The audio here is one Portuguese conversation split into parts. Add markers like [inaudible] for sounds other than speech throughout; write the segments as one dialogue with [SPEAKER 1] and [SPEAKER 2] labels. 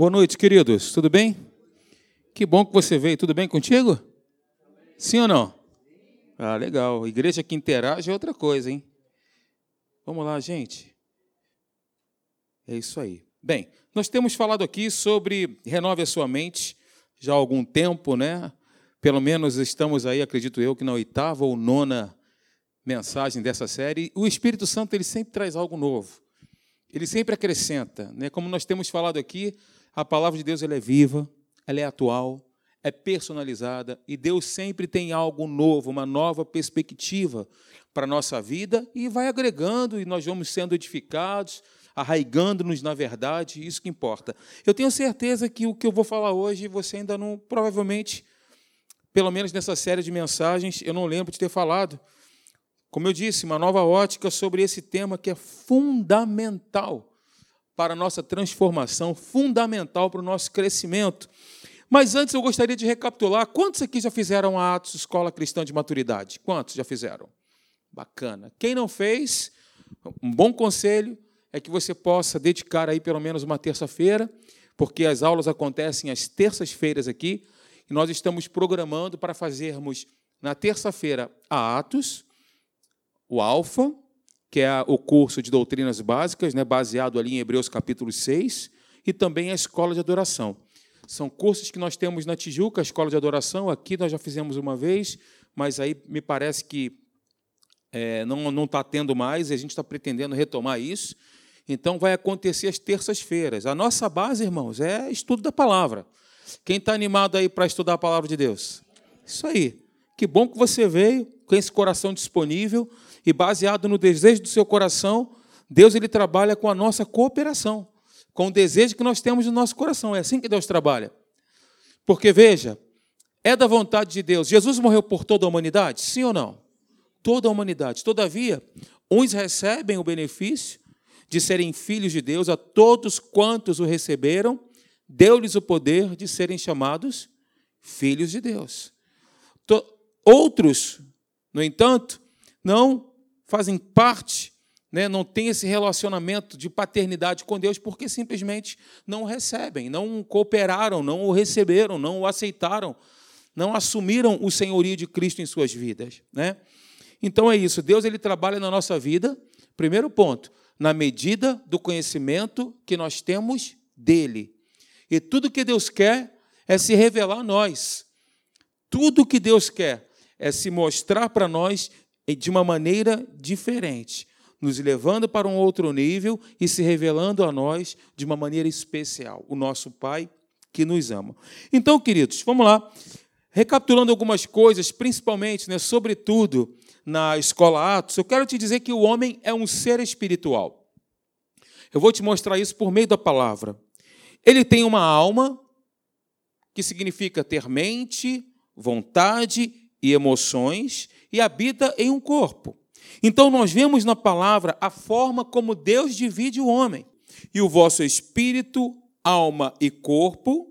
[SPEAKER 1] Boa noite, queridos. Tudo bem? Que bom que você veio. Tudo bem contigo? Sim ou não? Ah, legal. Igreja que interage é outra coisa, hein? Vamos lá, gente. É isso aí. Bem, nós temos falado aqui sobre renove a sua mente já há algum tempo, né? Pelo menos estamos aí, acredito eu, que na oitava ou nona mensagem dessa série. O Espírito Santo ele sempre traz algo novo. Ele sempre acrescenta, né? Como nós temos falado aqui, a palavra de Deus ela é viva, ela é atual, é personalizada e Deus sempre tem algo novo, uma nova perspectiva para a nossa vida e vai agregando e nós vamos sendo edificados, arraigando-nos na verdade, isso que importa. Eu tenho certeza que o que eu vou falar hoje você ainda não, provavelmente, pelo menos nessa série de mensagens, eu não lembro de ter falado. Como eu disse, uma nova ótica sobre esse tema que é fundamental para a nossa transformação, fundamental para o nosso crescimento. Mas antes eu gostaria de recapitular: quantos aqui já fizeram a Atos Escola Cristã de Maturidade? Quantos já fizeram? Bacana. Quem não fez, um bom conselho é que você possa dedicar aí pelo menos uma terça-feira, porque as aulas acontecem às terças-feiras aqui, e nós estamos programando para fazermos na terça-feira a Atos, o Alfa, que é o curso de doutrinas básicas, né, baseado ali em Hebreus capítulo 6, e também a escola de adoração. São cursos que nós temos na Tijuca, a escola de adoração, aqui nós já fizemos uma vez, mas aí me parece que é, não está tendo mais, e a gente está pretendendo retomar isso. Então, vai acontecer às terças-feiras. A nossa base, irmãos, é estudo da palavra. Quem está animado aí para estudar a palavra de Deus? Isso aí. Que bom que você veio com esse coração disponível e baseado no desejo do seu coração, Deus ele trabalha com a nossa cooperação com o desejo que nós temos no nosso coração. É assim que Deus trabalha. Porque, veja, é da vontade de Deus. Jesus morreu por toda a humanidade? Sim ou não? Toda a humanidade. Todavia, uns recebem o benefício de serem filhos de Deus, a todos quantos o receberam, deu-lhes o poder de serem chamados filhos de Deus. Outros, no entanto, não fazem parte né, não tem esse relacionamento de paternidade com Deus porque simplesmente não recebem, não cooperaram, não o receberam, não o aceitaram, não assumiram o senhorio de Cristo em suas vidas. Né? Então é isso, Deus ele trabalha na nossa vida, primeiro ponto, na medida do conhecimento que nós temos dele. E tudo que Deus quer é se revelar a nós. Tudo que Deus quer é se mostrar para nós de uma maneira diferente nos levando para um outro nível e se revelando a nós de uma maneira especial, o nosso Pai que nos ama. Então, queridos, vamos lá. Recapitulando algumas coisas, principalmente, né, sobretudo na escola Atos, eu quero te dizer que o homem é um ser espiritual. Eu vou te mostrar isso por meio da palavra. Ele tem uma alma, que significa ter mente, vontade e emoções, e habita em um corpo. Então, nós vemos na palavra a forma como Deus divide o homem. E o vosso espírito, alma e corpo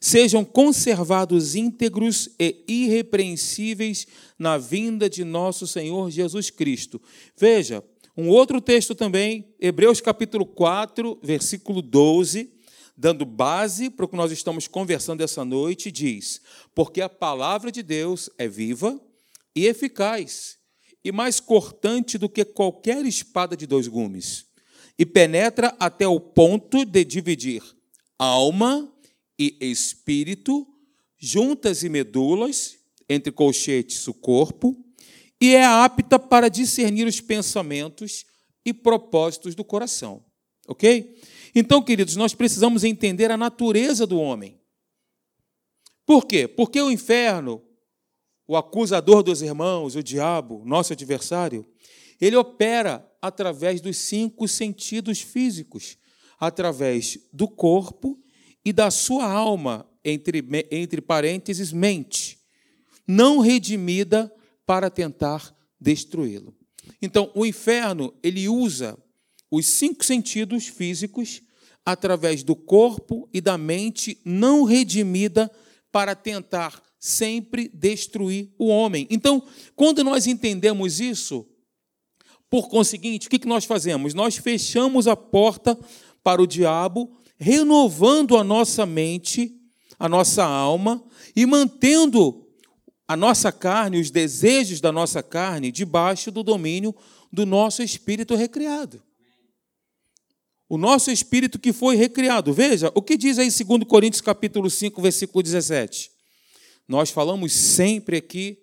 [SPEAKER 1] sejam conservados íntegros e irrepreensíveis na vinda de nosso Senhor Jesus Cristo. Veja, um outro texto também, Hebreus capítulo 4, versículo 12, dando base para o que nós estamos conversando essa noite, diz: Porque a palavra de Deus é viva e eficaz e mais cortante do que qualquer espada de dois gumes, e penetra até o ponto de dividir alma e espírito, juntas e medulas, entre colchetes o corpo, e é apta para discernir os pensamentos e propósitos do coração. Ok? Então, queridos, nós precisamos entender a natureza do homem. Por quê? Porque o inferno, o acusador dos irmãos, o diabo, nosso adversário, ele opera através dos cinco sentidos físicos, através do corpo e da sua alma, entre, entre parênteses, mente, não redimida para tentar destruí-lo. Então, o inferno, ele usa os cinco sentidos físicos através do corpo e da mente não redimida para tentar sempre destruir o homem. Então, quando nós entendemos isso, por conseguinte, o que nós fazemos? Nós fechamos a porta para o diabo renovando a nossa mente, a nossa alma e mantendo a nossa carne, os desejos da nossa carne, debaixo do domínio do nosso espírito recriado. O nosso espírito que foi recriado. Veja, o que diz aí 2 Coríntios capítulo 5, versículo 17. Nós falamos sempre aqui,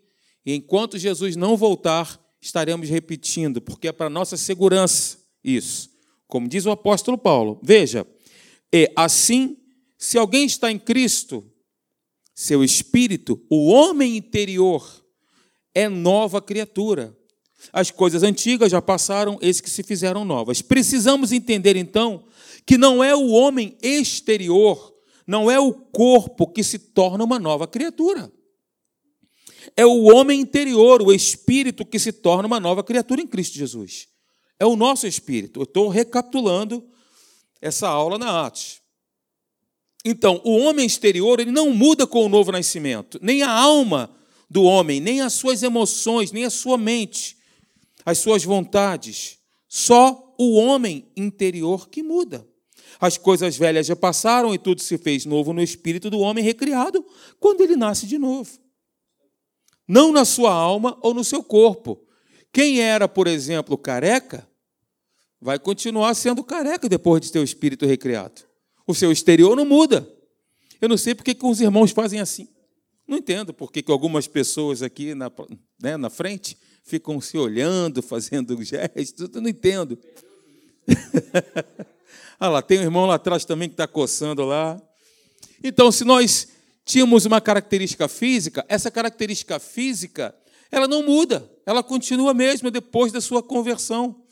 [SPEAKER 1] e enquanto Jesus não voltar, estaremos repetindo, porque é para nossa segurança isso. Como diz o apóstolo Paulo. Veja, é assim, se alguém está em Cristo, seu espírito, o homem interior, é nova criatura. As coisas antigas já passaram, eis que se fizeram novas. Precisamos entender então que não é o homem exterior, não é o corpo que se torna uma nova criatura. É o homem interior, o espírito que se torna uma nova criatura em Cristo Jesus. É o nosso espírito. Eu estou recapitulando essa aula na Atos. Então, o homem exterior ele não muda com o novo nascimento, nem a alma do homem, nem as suas emoções, nem a sua mente, as suas vontades. Só o homem interior que muda. As coisas velhas já passaram e tudo se fez novo no espírito do homem recriado quando ele nasce de novo. Não na sua alma ou no seu corpo. Quem era, por exemplo, careca, vai continuar sendo careca depois de ter o espírito recriado. O seu exterior não muda. Eu não sei porque que os irmãos fazem assim. Não entendo porque que algumas pessoas aqui na, né, na frente ficam se olhando, [laughs] fazendo gestos, eu não entendo. [laughs] ah lá, tem um irmão lá atrás também que está coçando lá. Então, se nós tínhamos uma característica física, essa característica física, ela não muda, ela continua a mesma depois da sua conversão.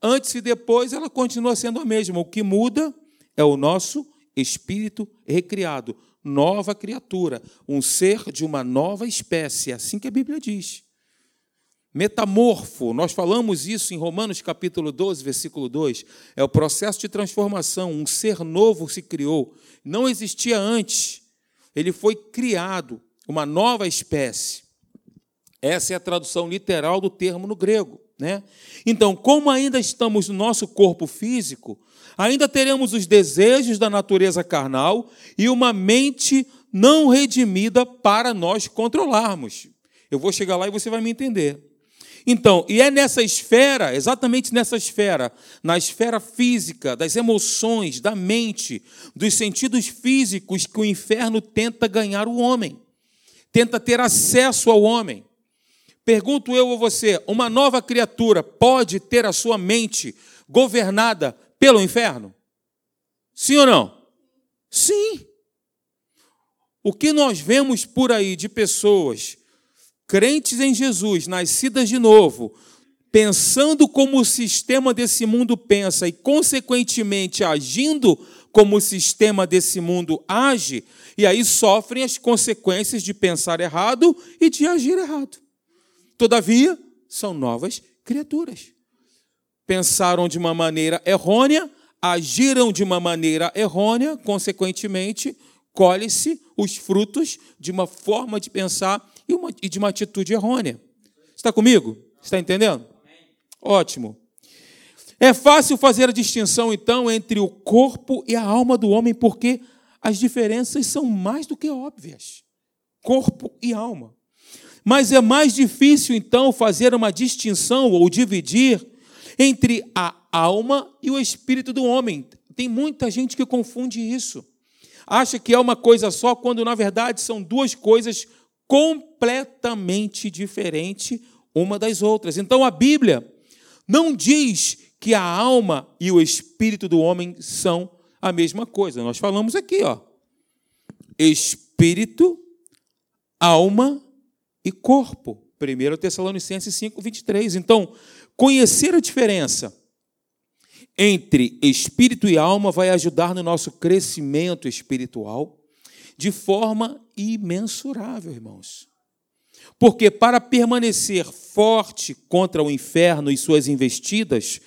[SPEAKER 1] Antes e depois, ela continua sendo a mesma. O que muda é o nosso espírito recriado, nova criatura, um ser de uma nova espécie, é assim que a Bíblia diz. Metamorfo, nós falamos isso em Romanos capítulo 12, versículo 2. É o processo de transformação, um ser novo se criou. Não existia antes. Ele foi criado, uma nova espécie. Essa é a tradução literal do termo no grego. Né? Então, como ainda estamos no nosso corpo físico, ainda teremos os desejos da natureza carnal e uma mente não redimida para nós controlarmos. Eu vou chegar lá e você vai me entender. Então, e é nessa esfera, exatamente nessa esfera, na esfera física, das emoções, da mente, dos sentidos físicos, que o inferno tenta ganhar o homem, tenta ter acesso ao homem. Pergunto eu a você: uma nova criatura pode ter a sua mente governada pelo inferno? Sim ou não? Sim. O que nós vemos por aí de pessoas crentes em Jesus, nascidas de novo, pensando como o sistema desse mundo pensa e, consequentemente, agindo como o sistema desse mundo age, e aí sofrem as consequências de pensar errado e de agir errado. Todavia, são novas criaturas. Pensaram de uma maneira errônea, agiram de uma maneira errônea, consequentemente, colhe-se os frutos de uma forma de pensar e, uma, e de uma atitude errônea. Está comigo? Está entendendo? Ótimo. É fácil fazer a distinção, então, entre o corpo e a alma do homem, porque as diferenças são mais do que óbvias. Corpo e alma. Mas é mais difícil, então, fazer uma distinção ou dividir entre a alma e o espírito do homem. Tem muita gente que confunde isso. Acha que é uma coisa só, quando na verdade são duas coisas completamente diferente uma das outras. Então a Bíblia não diz que a alma e o espírito do homem são a mesma coisa. Nós falamos aqui, ó. Espírito, alma e corpo. 1 Tessalonicenses 5, 23. Então, conhecer a diferença entre espírito e alma vai ajudar no nosso crescimento espiritual de forma imensurável, irmãos. Porque para permanecer forte contra o inferno e suas investidas,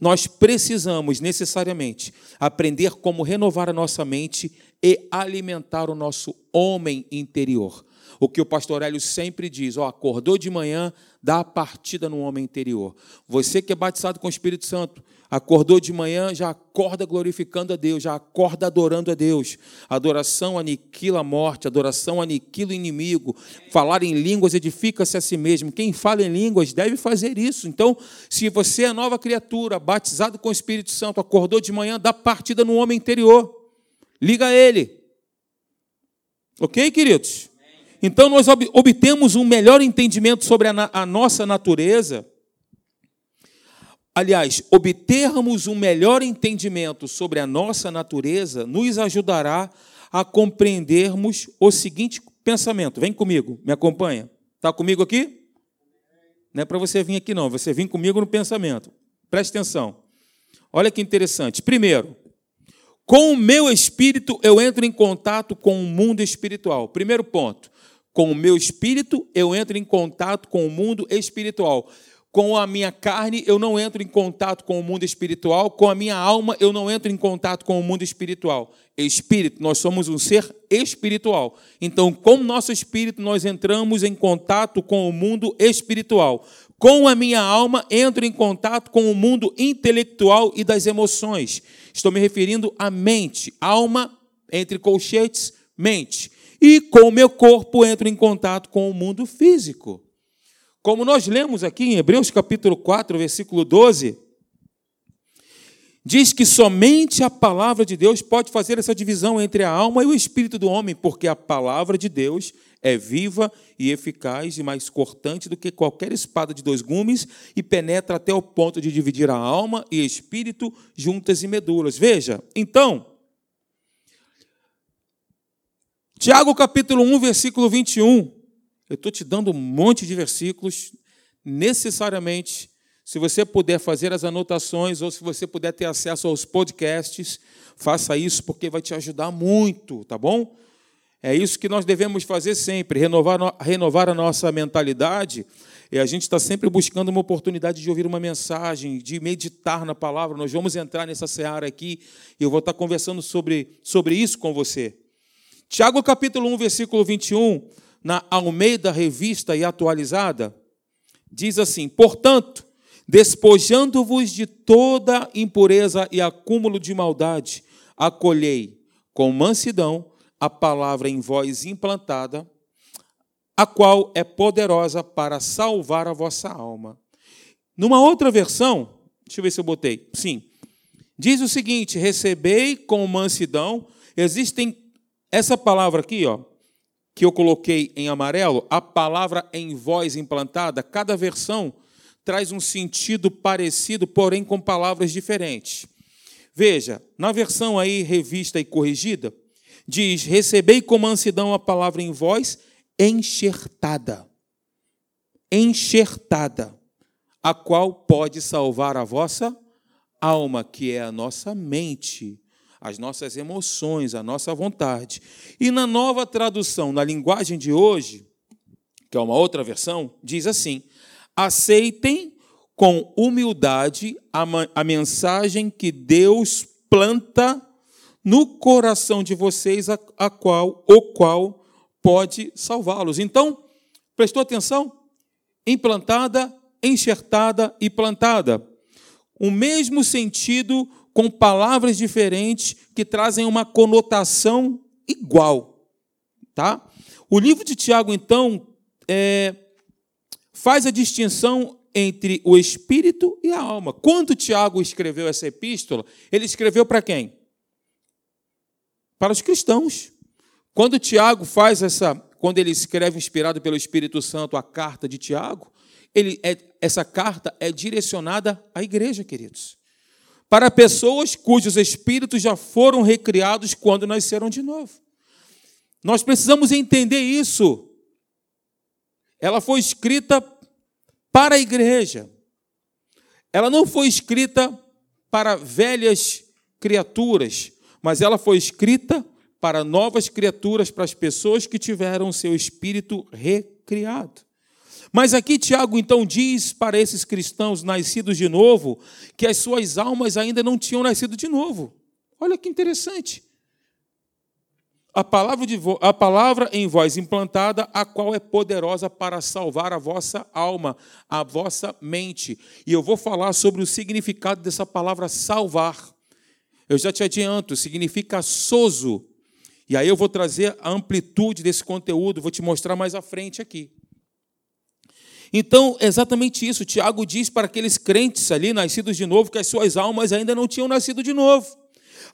[SPEAKER 1] nós precisamos necessariamente aprender como renovar a nossa mente e alimentar o nosso homem interior. O que o pastor Hélio sempre diz: ó, acordou de manhã, dá a partida no homem interior. Você que é batizado com o Espírito Santo, Acordou de manhã, já acorda glorificando a Deus, já acorda adorando a Deus. Adoração aniquila a morte, adoração aniquila o inimigo. Falar em línguas edifica-se a si mesmo. Quem fala em línguas deve fazer isso. Então, se você é nova criatura, batizado com o Espírito Santo, acordou de manhã, dá partida no homem interior. Liga a ele. Ok, queridos? Então, nós obtemos um melhor entendimento sobre a, a nossa natureza aliás, obtermos um melhor entendimento sobre a nossa natureza, nos ajudará a compreendermos o seguinte pensamento. Vem comigo, me acompanha. Está comigo aqui? Não é para você vir aqui, não. Você vem comigo no pensamento. Preste atenção. Olha que interessante. Primeiro, com o meu espírito eu entro em contato com o mundo espiritual. Primeiro ponto. Com o meu espírito eu entro em contato com o mundo espiritual com a minha carne eu não entro em contato com o mundo espiritual, com a minha alma eu não entro em contato com o mundo espiritual. Espírito, nós somos um ser espiritual. Então, com o nosso espírito, nós entramos em contato com o mundo espiritual. Com a minha alma, entro em contato com o mundo intelectual e das emoções. Estou me referindo à mente, alma, entre colchetes, mente. E com o meu corpo, entro em contato com o mundo físico. Como nós lemos aqui em Hebreus capítulo 4, versículo 12, diz que somente a palavra de Deus pode fazer essa divisão entre a alma e o espírito do homem, porque a palavra de Deus é viva e eficaz e mais cortante do que qualquer espada de dois gumes e penetra até o ponto de dividir a alma e espírito juntas e medulas. Veja, então, Tiago capítulo 1, versículo 21, eu estou te dando um monte de versículos, necessariamente, se você puder fazer as anotações ou se você puder ter acesso aos podcasts, faça isso porque vai te ajudar muito, tá bom? É isso que nós devemos fazer sempre, renovar, renovar a nossa mentalidade. E a gente está sempre buscando uma oportunidade de ouvir uma mensagem, de meditar na palavra. Nós vamos entrar nessa seara aqui e eu vou estar conversando sobre, sobre isso com você. Tiago capítulo 1, versículo 21, na Almeida Revista e Atualizada, diz assim: Portanto, despojando-vos de toda impureza e acúmulo de maldade, acolhei com mansidão a palavra em vós implantada, a qual é poderosa para salvar a vossa alma. Numa outra versão, deixa eu ver se eu botei. Sim. Diz o seguinte: recebei com mansidão. Existem essa palavra aqui, ó, que eu coloquei em amarelo, a palavra em voz implantada, cada versão traz um sentido parecido, porém com palavras diferentes. Veja, na versão aí revista e corrigida, diz: Recebei com mansidão a palavra em voz enxertada. Enxertada, a qual pode salvar a vossa alma, que é a nossa mente as nossas emoções, a nossa vontade. E na nova tradução, na linguagem de hoje, que é uma outra versão, diz assim: aceitem com humildade a, a mensagem que Deus planta no coração de vocês, a, a qual, o qual pode salvá-los. Então, prestou atenção? Implantada, enxertada e plantada. O mesmo sentido com palavras diferentes que trazem uma conotação igual. Tá? O livro de Tiago, então, é, faz a distinção entre o espírito e a alma. Quando Tiago escreveu essa epístola, ele escreveu para quem? Para os cristãos. Quando Tiago faz essa, quando ele escreve inspirado pelo Espírito Santo a carta de Tiago, ele é, essa carta é direcionada à igreja, queridos para pessoas cujos espíritos já foram recriados quando nasceram de novo. Nós precisamos entender isso. Ela foi escrita para a igreja. Ela não foi escrita para velhas criaturas, mas ela foi escrita para novas criaturas, para as pessoas que tiveram seu espírito recriado. Mas aqui Tiago então diz para esses cristãos nascidos de novo que as suas almas ainda não tinham nascido de novo. Olha que interessante. a palavra, de a palavra em vós implantada, a qual é poderosa para salvar a vossa alma, a vossa mente. E eu vou falar sobre o significado dessa palavra salvar. Eu já te adianto, significa soso. E aí eu vou trazer a amplitude desse conteúdo, vou te mostrar mais à frente aqui. Então, exatamente isso. Tiago diz para aqueles crentes ali, nascidos de novo, que as suas almas ainda não tinham nascido de novo.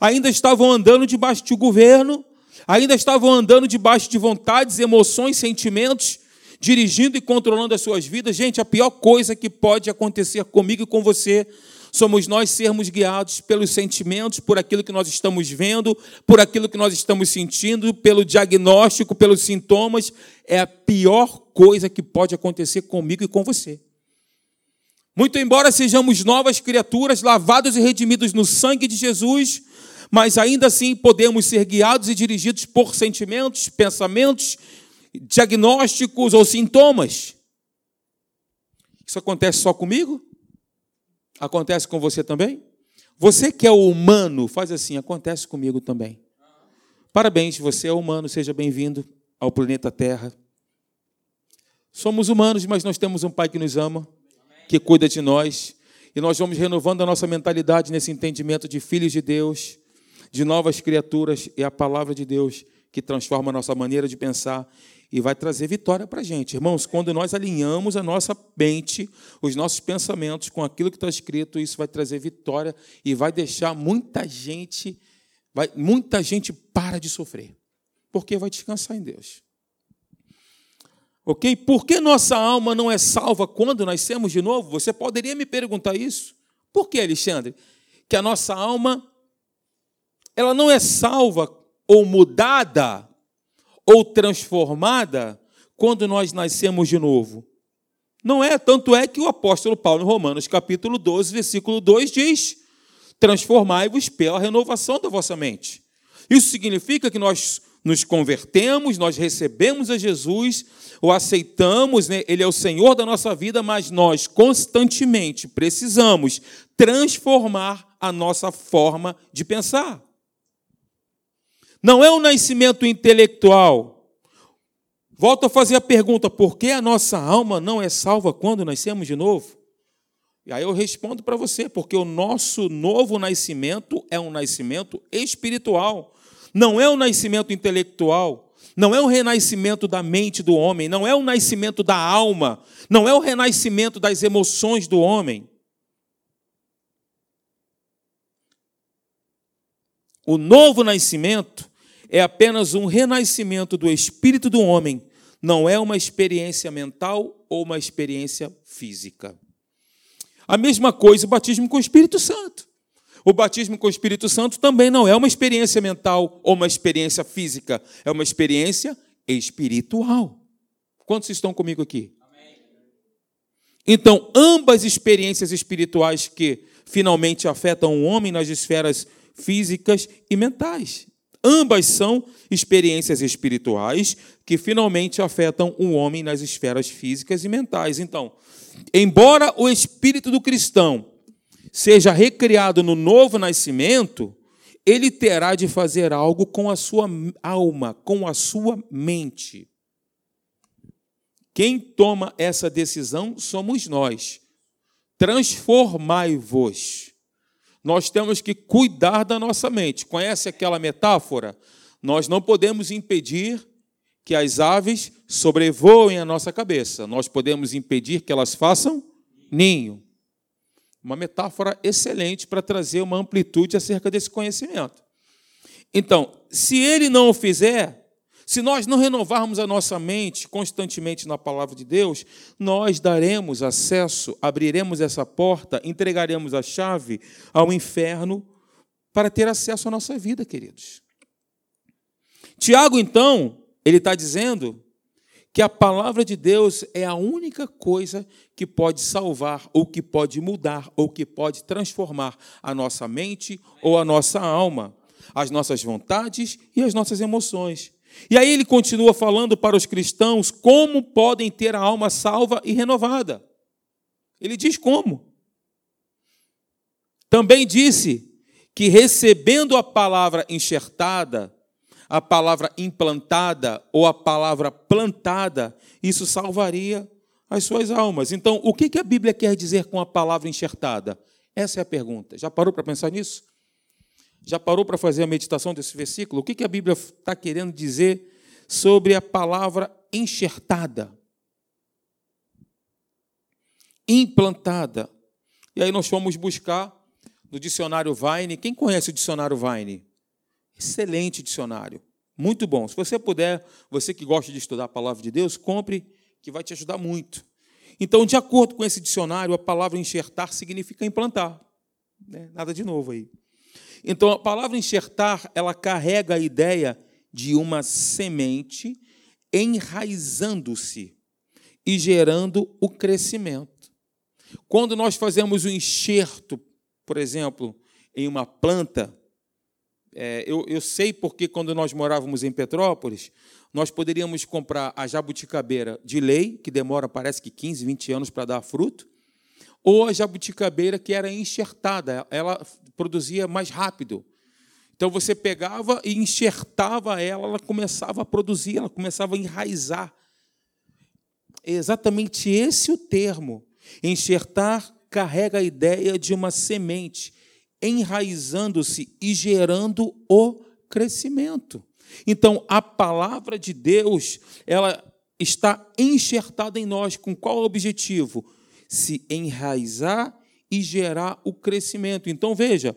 [SPEAKER 1] Ainda estavam andando debaixo de governo, ainda estavam andando debaixo de vontades, emoções, sentimentos, dirigindo e controlando as suas vidas. Gente, a pior coisa que pode acontecer comigo e com você somos nós sermos guiados pelos sentimentos, por aquilo que nós estamos vendo, por aquilo que nós estamos sentindo, pelo diagnóstico, pelos sintomas. É a pior coisa que pode acontecer comigo e com você. Muito embora sejamos novas criaturas, lavados e redimidos no sangue de Jesus, mas ainda assim podemos ser guiados e dirigidos por sentimentos, pensamentos, diagnósticos ou sintomas. Isso acontece só comigo? Acontece com você também? Você que é humano, faz assim, acontece comigo também. Parabéns, você é humano, seja bem-vindo ao planeta Terra. Somos humanos, mas nós temos um Pai que nos ama, que cuida de nós, e nós vamos renovando a nossa mentalidade nesse entendimento de filhos de Deus, de novas criaturas, e a palavra de Deus que transforma a nossa maneira de pensar e vai trazer vitória para a gente. Irmãos, quando nós alinhamos a nossa mente, os nossos pensamentos com aquilo que está escrito, isso vai trazer vitória e vai deixar muita gente, vai, muita gente para de sofrer, porque vai descansar em Deus. Ok? Por que nossa alma não é salva quando nascemos de novo? Você poderia me perguntar isso? Por que, Alexandre? Que a nossa alma ela não é salva ou mudada ou transformada quando nós nascemos de novo. Não é, tanto é que o apóstolo Paulo, em Romanos capítulo 12, versículo 2, diz: Transformai-vos pela renovação da vossa mente. Isso significa que nós nos convertemos, nós recebemos a Jesus, o aceitamos, né? Ele é o Senhor da nossa vida, mas nós constantemente precisamos transformar a nossa forma de pensar. Não é um nascimento intelectual. Volto a fazer a pergunta: por que a nossa alma não é salva quando nascemos de novo? E aí eu respondo para você: porque o nosso novo nascimento é um nascimento espiritual, não é um nascimento intelectual, não é um renascimento da mente do homem, não é um nascimento da alma, não é o renascimento das emoções do homem. O novo nascimento é apenas um renascimento do espírito do homem, não é uma experiência mental ou uma experiência física. A mesma coisa o batismo com o Espírito Santo. O batismo com o Espírito Santo também não é uma experiência mental ou uma experiência física, é uma experiência espiritual. Quantos estão comigo aqui? Então, ambas experiências espirituais que finalmente afetam o homem nas esferas físicas e mentais. Ambas são experiências espirituais que finalmente afetam o homem nas esferas físicas e mentais. Então, embora o espírito do cristão seja recriado no novo nascimento, ele terá de fazer algo com a sua alma, com a sua mente. Quem toma essa decisão somos nós. Transformai-vos nós temos que cuidar da nossa mente. Conhece aquela metáfora? Nós não podemos impedir que as aves sobrevoem a nossa cabeça. Nós podemos impedir que elas façam ninho. Uma metáfora excelente para trazer uma amplitude acerca desse conhecimento. Então, se ele não o fizer, se nós não renovarmos a nossa mente constantemente na palavra de Deus, nós daremos acesso, abriremos essa porta, entregaremos a chave ao inferno para ter acesso à nossa vida, queridos. Tiago, então, ele está dizendo que a palavra de Deus é a única coisa que pode salvar, ou que pode mudar, ou que pode transformar a nossa mente ou a nossa alma, as nossas vontades e as nossas emoções. E aí ele continua falando para os cristãos como podem ter a alma salva e renovada. Ele diz como. Também disse que recebendo a palavra enxertada, a palavra implantada ou a palavra plantada, isso salvaria as suas almas. Então, o que a Bíblia quer dizer com a palavra enxertada? Essa é a pergunta. Já parou para pensar nisso? Já parou para fazer a meditação desse versículo? O que a Bíblia está querendo dizer sobre a palavra enxertada? Implantada. E aí nós fomos buscar no dicionário Vine. Quem conhece o dicionário Vine? Excelente dicionário. Muito bom. Se você puder, você que gosta de estudar a palavra de Deus, compre, que vai te ajudar muito. Então, de acordo com esse dicionário, a palavra enxertar significa implantar. Né? Nada de novo aí. Então, a palavra enxertar, ela carrega a ideia de uma semente enraizando-se e gerando o crescimento. Quando nós fazemos o enxerto, por exemplo, em uma planta, é, eu, eu sei porque quando nós morávamos em Petrópolis, nós poderíamos comprar a jabuticabeira de lei, que demora parece que 15, 20 anos para dar fruto, ou a jabuticabeira que era enxertada, ela produzia mais rápido. Então você pegava e enxertava ela, ela começava a produzir, ela começava a enraizar. É exatamente esse o termo. Enxertar carrega a ideia de uma semente enraizando-se e gerando o crescimento. Então, a palavra de Deus, ela está enxertada em nós com qual objetivo? Se enraizar e gerar o crescimento. Então, veja,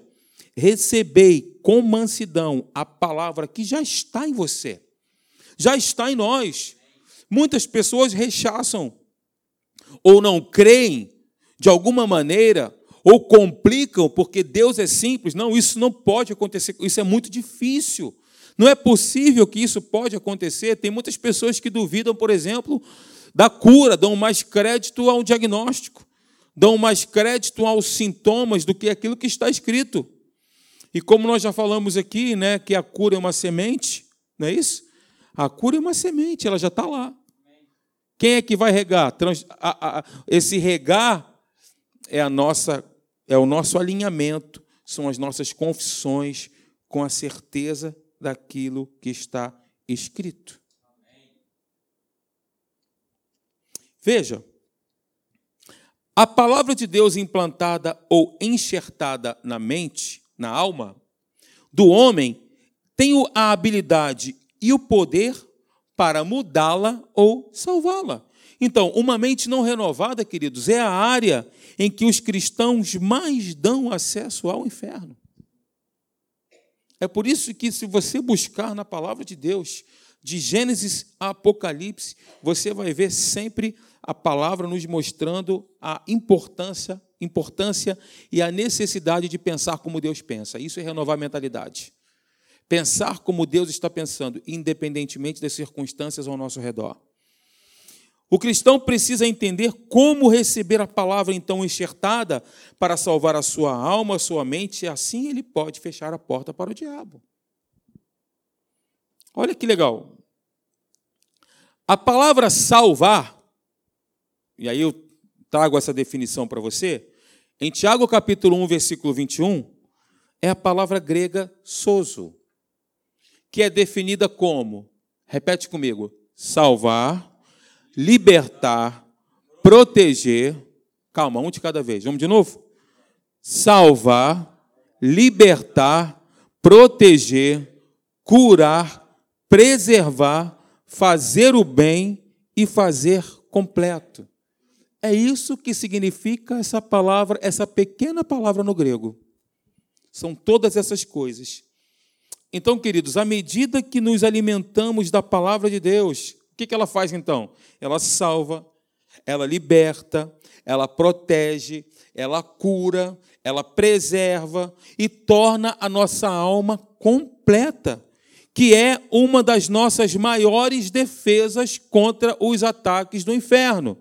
[SPEAKER 1] recebei com mansidão a palavra que já está em você, já está em nós. Muitas pessoas rechaçam ou não creem de alguma maneira ou complicam porque Deus é simples. Não, isso não pode acontecer, isso é muito difícil. Não é possível que isso pode acontecer. Tem muitas pessoas que duvidam, por exemplo, da cura, dão mais crédito ao diagnóstico, dão mais crédito aos sintomas do que aquilo que está escrito. E como nós já falamos aqui, né, que a cura é uma semente, não é isso? A cura é uma semente, ela já está lá. Quem é que vai regar? Esse regar é a nossa é o nosso alinhamento, são as nossas confissões com a certeza daquilo que está escrito. Veja, a palavra de Deus implantada ou enxertada na mente, na alma do homem, tem a habilidade e o poder para mudá-la ou salvá-la. Então, uma mente não renovada, queridos, é a área em que os cristãos mais dão acesso ao inferno. É por isso que, se você buscar na palavra de Deus, de Gênesis a Apocalipse, você vai ver sempre a palavra nos mostrando a importância, importância e a necessidade de pensar como Deus pensa. Isso é renovar a mentalidade. Pensar como Deus está pensando, independentemente das circunstâncias ao nosso redor. O cristão precisa entender como receber a palavra então enxertada para salvar a sua alma, a sua mente, e assim ele pode fechar a porta para o diabo. Olha que legal. A palavra salvar, e aí eu trago essa definição para você, em Tiago capítulo 1, versículo 21, é a palavra grega sozo, que é definida como, repete comigo, salvar, libertar, proteger. Calma, um de cada vez. Vamos de novo? Salvar, libertar, proteger, curar, preservar, fazer o bem e fazer completo. É isso que significa essa palavra, essa pequena palavra no grego. São todas essas coisas. Então, queridos, à medida que nos alimentamos da palavra de Deus, que, que ela faz então? Ela salva, ela liberta, ela protege, ela cura, ela preserva e torna a nossa alma completa, que é uma das nossas maiores defesas contra os ataques do inferno.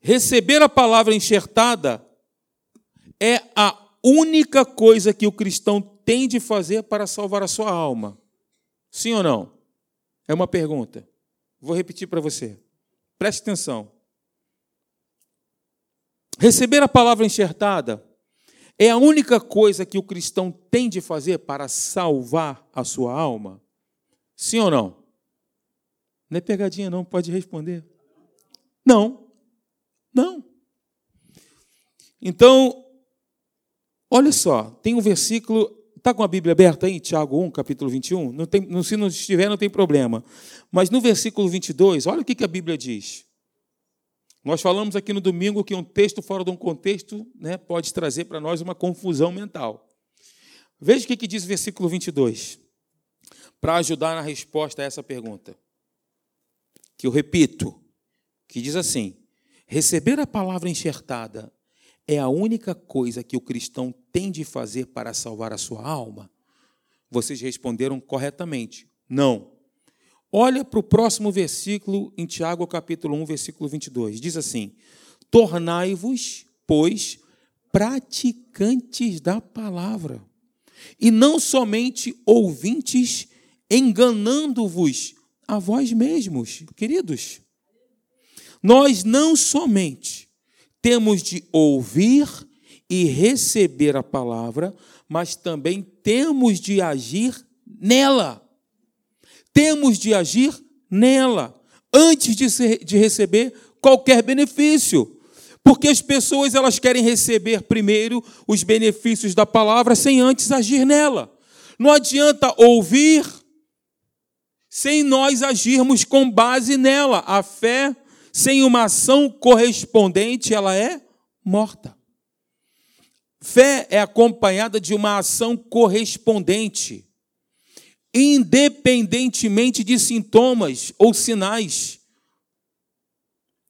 [SPEAKER 1] Receber a palavra enxertada é a única coisa que o cristão tem de fazer para salvar a sua alma. Sim ou não? É uma pergunta. Vou repetir para você. Preste atenção. Receber a palavra enxertada é a única coisa que o cristão tem de fazer para salvar a sua alma? Sim ou não? Não é pegadinha, não, pode responder. Não. Não. Então, olha só, tem um versículo, está com a Bíblia aberta aí, Tiago 1, capítulo 21? Não tem, se não estiver, não tem problema. Mas no versículo 22, olha o que a Bíblia diz. Nós falamos aqui no domingo que um texto fora de um contexto né, pode trazer para nós uma confusão mental. Veja o que diz o versículo 22, para ajudar na resposta a essa pergunta. Que eu repito, que diz assim: receber a palavra enxertada é a única coisa que o cristão tem de fazer para salvar a sua alma? Vocês responderam corretamente: não. Olha para o próximo versículo em Tiago, capítulo 1, versículo 22. Diz assim: Tornai-vos, pois, praticantes da palavra, e não somente ouvintes, enganando-vos a vós mesmos. Queridos, nós não somente temos de ouvir e receber a palavra, mas também temos de agir nela. Temos de agir nela, antes de, ser, de receber qualquer benefício. Porque as pessoas elas querem receber primeiro os benefícios da palavra sem antes agir nela. Não adianta ouvir sem nós agirmos com base nela. A fé sem uma ação correspondente, ela é morta. Fé é acompanhada de uma ação correspondente, independentemente de sintomas ou sinais.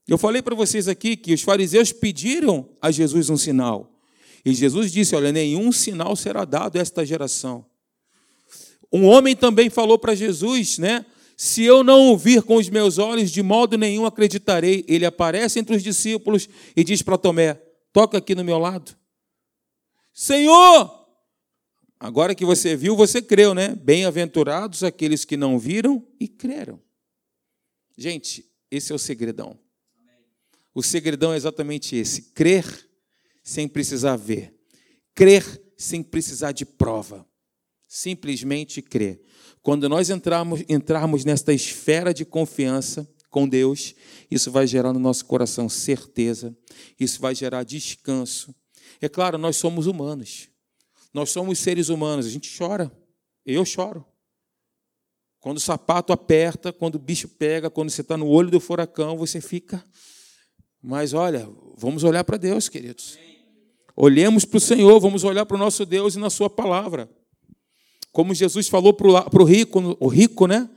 [SPEAKER 1] Eu falei para vocês aqui que os fariseus pediram a Jesus um sinal. E Jesus disse: Olha, nenhum sinal será dado a esta geração. Um homem também falou para Jesus, né? Se eu não ouvir com os meus olhos, de modo nenhum acreditarei. Ele aparece entre os discípulos e diz para Tomé: Toca aqui no meu lado. Senhor! Agora que você viu, você creu, né? Bem-aventurados aqueles que não viram e creram. Gente, esse é o segredão. O segredão é exatamente esse: crer sem precisar ver, crer sem precisar de prova, simplesmente crer. Quando nós entrarmos, entrarmos nesta esfera de confiança com Deus, isso vai gerar no nosso coração certeza, isso vai gerar descanso. É claro, nós somos humanos, nós somos seres humanos, a gente chora, eu choro. Quando o sapato aperta, quando o bicho pega, quando você está no olho do furacão, você fica. Mas olha, vamos olhar para Deus, queridos. Olhemos para o Senhor, vamos olhar para o nosso Deus e na Sua palavra. Como Jesus falou para o rico, o rico, né?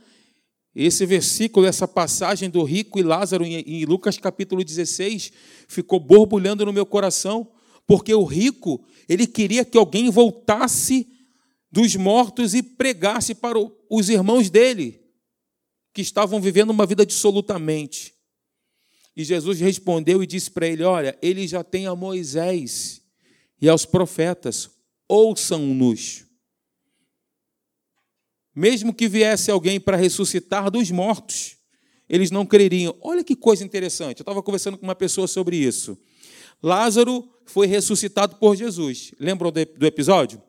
[SPEAKER 1] Esse versículo, essa passagem do rico e Lázaro em Lucas capítulo 16, ficou borbulhando no meu coração, porque o rico, ele queria que alguém voltasse dos mortos e pregasse para os irmãos dele, que estavam vivendo uma vida dissolutamente. E Jesus respondeu e disse para ele: Olha, ele já tem a Moisés e aos profetas, ouçam-nos. Mesmo que viesse alguém para ressuscitar dos mortos, eles não creriam. Olha que coisa interessante. Eu estava conversando com uma pessoa sobre isso. Lázaro foi ressuscitado por Jesus. Lembram do episódio?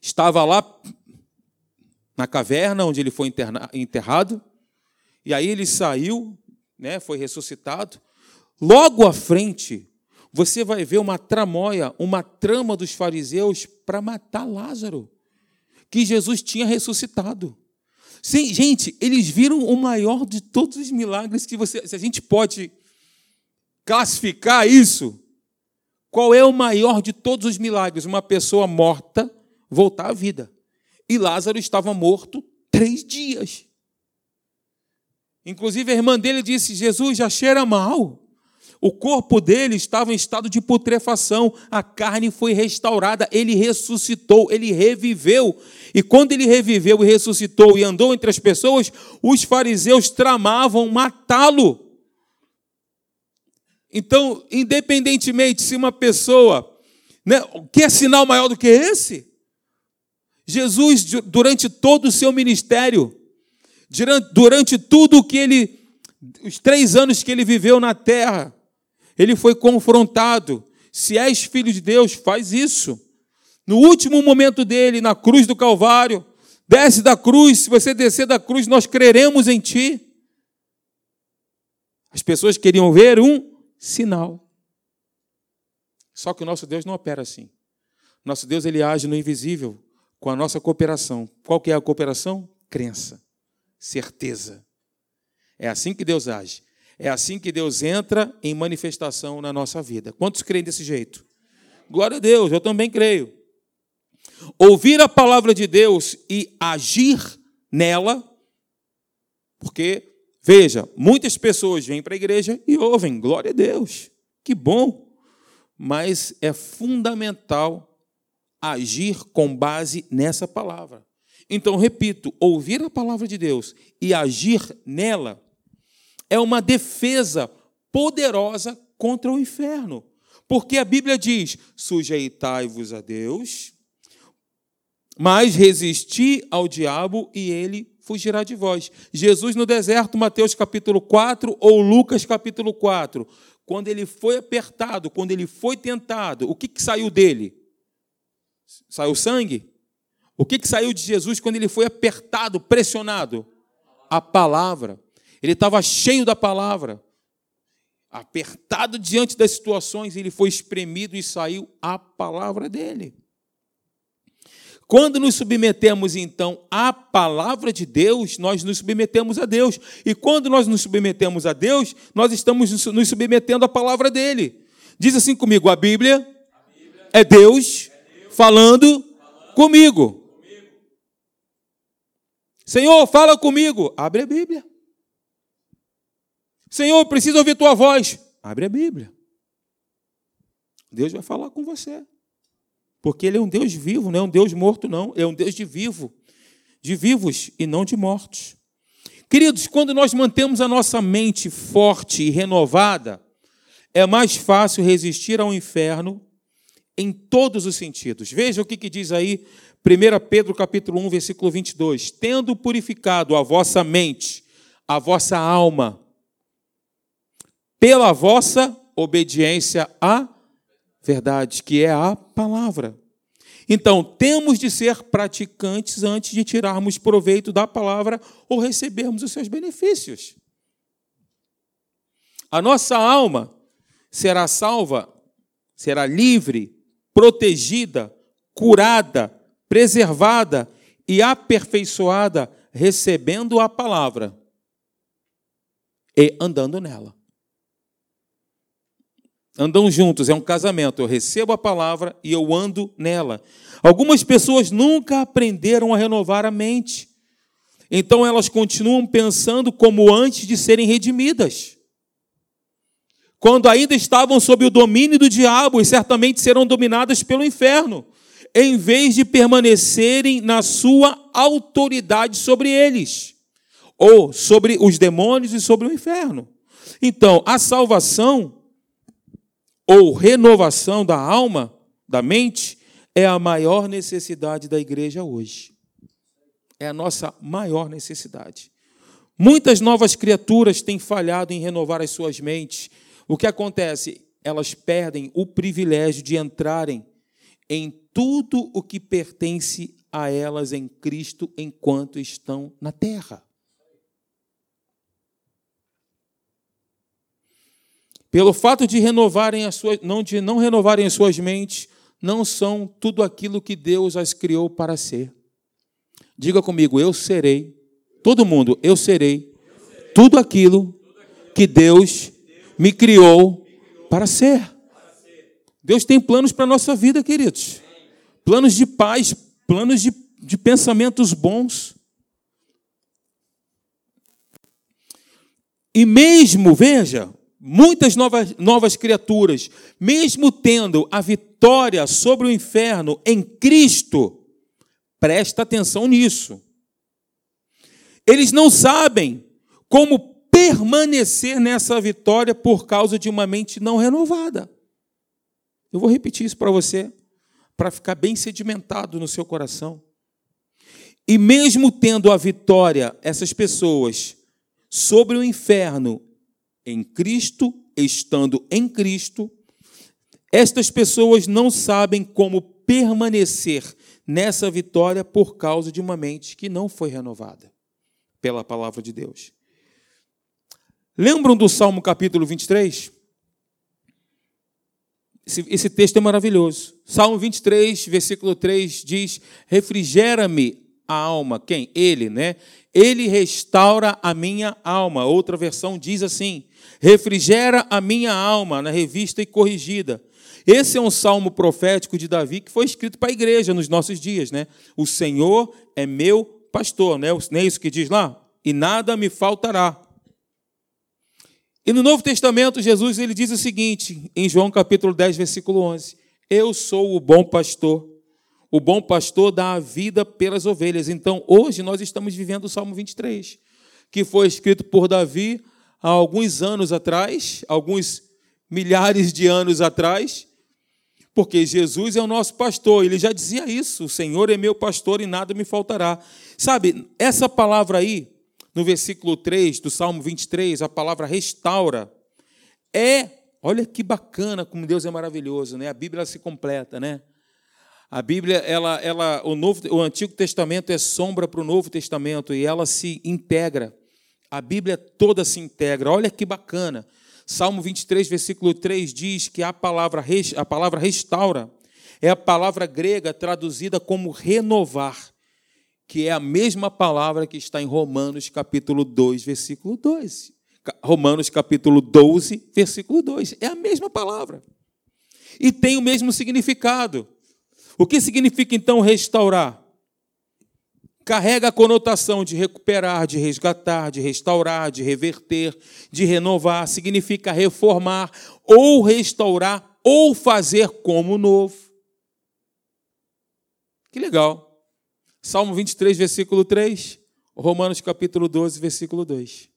[SPEAKER 1] Estava lá na caverna onde ele foi enterrado, e aí ele saiu, né, foi ressuscitado. Logo à frente, você vai ver uma tramóia, uma trama dos fariseus para matar Lázaro que Jesus tinha ressuscitado. Sim, gente, eles viram o maior de todos os milagres que você. Se a gente pode classificar isso, qual é o maior de todos os milagres? Uma pessoa morta voltar à vida. E Lázaro estava morto três dias. Inclusive a irmã dele disse: Jesus já cheira mal. O corpo dele estava em estado de putrefação, a carne foi restaurada, ele ressuscitou, ele reviveu. E quando ele reviveu e ressuscitou e andou entre as pessoas, os fariseus tramavam matá-lo. Então, independentemente se uma pessoa. Né, que sinal maior do que esse? Jesus, durante todo o seu ministério, durante tudo que ele. os três anos que ele viveu na terra, ele foi confrontado, Se és filho de Deus, faz isso. No último momento dele, na cruz do Calvário, desce da cruz. Se você descer da cruz, nós creremos em ti. As pessoas queriam ver um sinal. Só que o nosso Deus não opera assim. Nosso Deus ele age no invisível com a nossa cooperação. Qual que é a cooperação? Crença, certeza. É assim que Deus age. É assim que Deus entra em manifestação na nossa vida. Quantos creem desse jeito? Glória a Deus, eu também creio. Ouvir a palavra de Deus e agir nela, porque, veja, muitas pessoas vêm para a igreja e ouvem, glória a Deus, que bom, mas é fundamental agir com base nessa palavra. Então, repito, ouvir a palavra de Deus e agir nela é uma defesa poderosa contra o inferno. Porque a Bíblia diz: sujeitai-vos a Deus, mas resisti ao diabo e ele fugirá de vós. Jesus no deserto, Mateus capítulo 4 ou Lucas capítulo 4, quando ele foi apertado, quando ele foi tentado, o que, que saiu dele? Saiu sangue? O que, que saiu de Jesus quando ele foi apertado, pressionado? A palavra. Ele estava cheio da palavra. Apertado diante das situações, ele foi espremido e saiu a palavra dele. Quando nos submetemos, então, à palavra de Deus, nós nos submetemos a Deus. E quando nós nos submetemos a Deus, nós estamos nos submetendo à palavra dele. Diz assim comigo: a Bíblia, é, Deus falando comigo. comigo. Senhor, fala comigo. Abre a Bíblia. Senhor, preciso ouvir tua voz. Abre a Bíblia. Deus vai falar com você. Porque Ele é um Deus vivo, não é um Deus morto, não. É um Deus de vivo, de vivos e não de mortos. Queridos, quando nós mantemos a nossa mente forte e renovada, é mais fácil resistir ao inferno em todos os sentidos. Veja o que, que diz aí 1 Pedro capítulo 1, versículo 22. Tendo purificado a vossa mente, a vossa alma, pela vossa obediência à verdade, que é a palavra. Então, temos de ser praticantes antes de tirarmos proveito da palavra ou recebermos os seus benefícios. A nossa alma será salva, será livre, protegida, curada, preservada e aperfeiçoada recebendo a palavra e andando nela andam juntos, é um casamento. Eu recebo a palavra e eu ando nela. Algumas pessoas nunca aprenderam a renovar a mente. Então elas continuam pensando como antes de serem redimidas. Quando ainda estavam sob o domínio do diabo e certamente serão dominadas pelo inferno, em vez de permanecerem na sua autoridade sobre eles, ou sobre os demônios e sobre o inferno. Então, a salvação ou renovação da alma, da mente, é a maior necessidade da igreja hoje. É a nossa maior necessidade. Muitas novas criaturas têm falhado em renovar as suas mentes. O que acontece? Elas perdem o privilégio de entrarem em tudo o que pertence a elas em Cristo enquanto estão na terra. Pelo fato de renovarem as suas, não de não renovarem as suas mentes, não são tudo aquilo que Deus as criou para ser. Diga comigo, eu serei. Todo mundo, eu serei tudo aquilo que Deus me criou para ser. Deus tem planos para a nossa vida, queridos. Planos de paz, planos de, de pensamentos bons. E mesmo, veja, muitas novas, novas criaturas, mesmo tendo a vitória sobre o inferno em Cristo, presta atenção nisso. Eles não sabem como permanecer nessa vitória por causa de uma mente não renovada. Eu vou repetir isso para você, para ficar bem sedimentado no seu coração. E mesmo tendo a vitória, essas pessoas, sobre o inferno em Cristo, estando em Cristo, Estas pessoas não sabem como permanecer nessa vitória por causa de uma mente que não foi renovada pela palavra de Deus. Lembram do Salmo capítulo 23? Esse, esse texto é maravilhoso. Salmo 23, versículo 3 diz: Refrigera-me a alma. Quem? Ele, né? Ele restaura a minha alma. Outra versão diz assim: refrigera a minha alma, na revista e corrigida. Esse é um salmo profético de Davi que foi escrito para a igreja nos nossos dias, né? O Senhor é meu pastor, né? Não é isso que diz lá? E nada me faltará. E no Novo Testamento, Jesus ele diz o seguinte, em João capítulo 10, versículo 11: Eu sou o bom pastor. O bom pastor dá a vida pelas ovelhas. Então, hoje nós estamos vivendo o Salmo 23, que foi escrito por Davi há alguns anos atrás, alguns milhares de anos atrás, porque Jesus é o nosso pastor. Ele já dizia isso: O Senhor é meu pastor e nada me faltará. Sabe, essa palavra aí, no versículo 3 do Salmo 23, a palavra restaura, é, olha que bacana como Deus é maravilhoso, né? A Bíblia se completa, né? A Bíblia, ela, ela, o, Novo, o Antigo Testamento é sombra para o Novo Testamento e ela se integra. A Bíblia toda se integra. Olha que bacana. Salmo 23, versículo 3 diz que a palavra, a palavra restaura é a palavra grega traduzida como renovar, que é a mesma palavra que está em Romanos capítulo 2, versículo 12. Romanos capítulo 12, versículo 2. É a mesma palavra. E tem o mesmo significado. O que significa então restaurar? Carrega a conotação de recuperar, de resgatar, de restaurar, de reverter, de renovar, significa reformar, ou restaurar, ou fazer como novo. Que legal. Salmo 23, versículo 3, Romanos capítulo 12, versículo 2.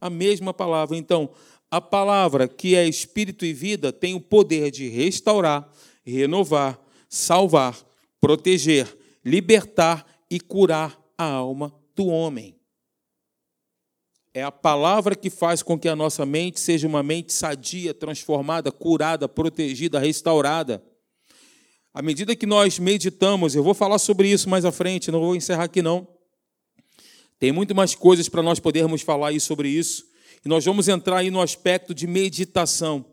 [SPEAKER 1] A mesma palavra. Então, a palavra que é espírito e vida tem o poder de restaurar, renovar, salvar, proteger, libertar e curar a alma do homem. É a palavra que faz com que a nossa mente seja uma mente sadia, transformada, curada, protegida, restaurada. À medida que nós meditamos, eu vou falar sobre isso mais à frente, não vou encerrar aqui não. Tem muito mais coisas para nós podermos falar aí sobre isso. E nós vamos entrar aí no aspecto de meditação.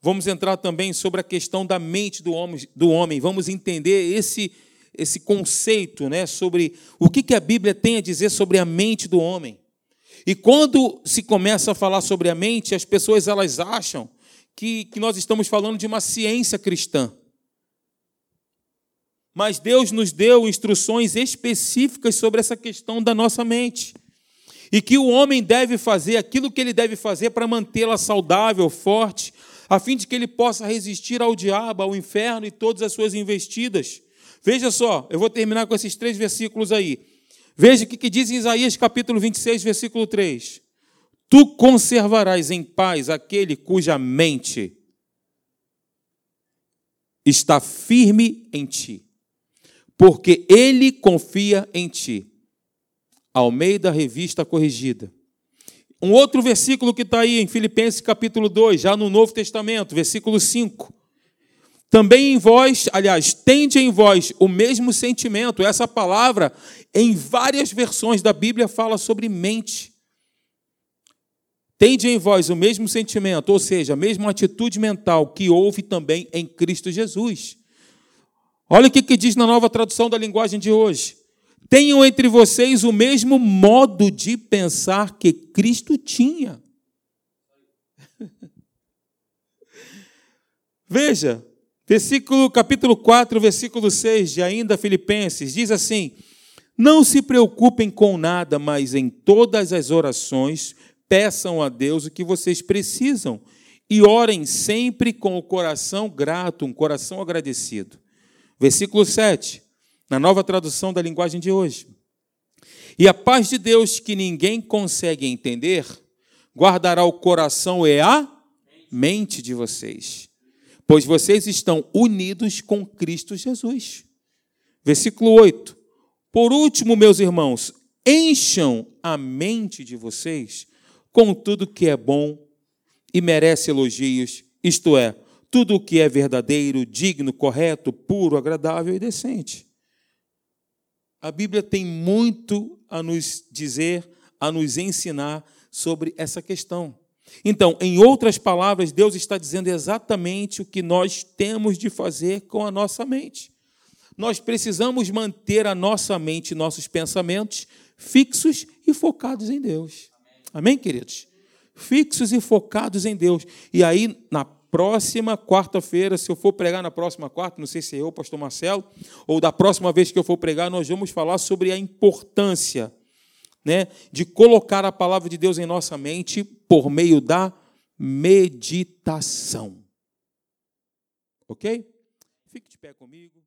[SPEAKER 1] Vamos entrar também sobre a questão da mente do homem, do homem. Vamos entender esse, esse conceito né, sobre o que, que a Bíblia tem a dizer sobre a mente do homem. E quando se começa a falar sobre a mente, as pessoas elas acham que, que nós estamos falando de uma ciência cristã. Mas Deus nos deu instruções específicas sobre essa questão da nossa mente. E que o homem deve fazer aquilo que ele deve fazer para mantê-la saudável, forte, a fim de que ele possa resistir ao diabo, ao inferno e todas as suas investidas. Veja só, eu vou terminar com esses três versículos aí. Veja o que diz em Isaías capítulo 26, versículo 3. Tu conservarás em paz aquele cuja mente está firme em ti, porque ele confia em ti. Almeida Revista Corrigida. Um outro versículo que está aí em Filipenses capítulo 2, já no Novo Testamento, versículo 5. Também em vós, aliás, tende em vós o mesmo sentimento. Essa palavra, em várias versões da Bíblia, fala sobre mente. Tende em vós o mesmo sentimento, ou seja, a mesma atitude mental que houve também em Cristo Jesus. Olha o que diz na nova tradução da linguagem de hoje. Tenham entre vocês o mesmo modo de pensar que Cristo tinha. [laughs] Veja, versículo, capítulo 4, versículo 6 de ainda Filipenses, diz assim: Não se preocupem com nada, mas em todas as orações peçam a Deus o que vocês precisam e orem sempre com o coração grato, um coração agradecido. Versículo 7 na nova tradução da linguagem de hoje. E a paz de Deus, que ninguém consegue entender, guardará o coração e a mente de vocês, pois vocês estão unidos com Cristo Jesus. Versículo 8. Por último, meus irmãos, encham a mente de vocês com tudo que é bom e merece elogios, isto é, tudo o que é verdadeiro, digno, correto, puro, agradável e decente. A Bíblia tem muito a nos dizer, a nos ensinar sobre essa questão. Então, em outras palavras, Deus está dizendo exatamente o que nós temos de fazer com a nossa mente. Nós precisamos manter a nossa mente, nossos pensamentos fixos e focados em Deus. Amém, queridos? Fixos e focados em Deus. E aí, na próxima quarta-feira, se eu for pregar na próxima quarta, não sei se é eu, pastor Marcelo, ou da próxima vez que eu for pregar, nós vamos falar sobre a importância né, de colocar a palavra de Deus em nossa mente por meio da meditação. Ok? Fique de pé comigo.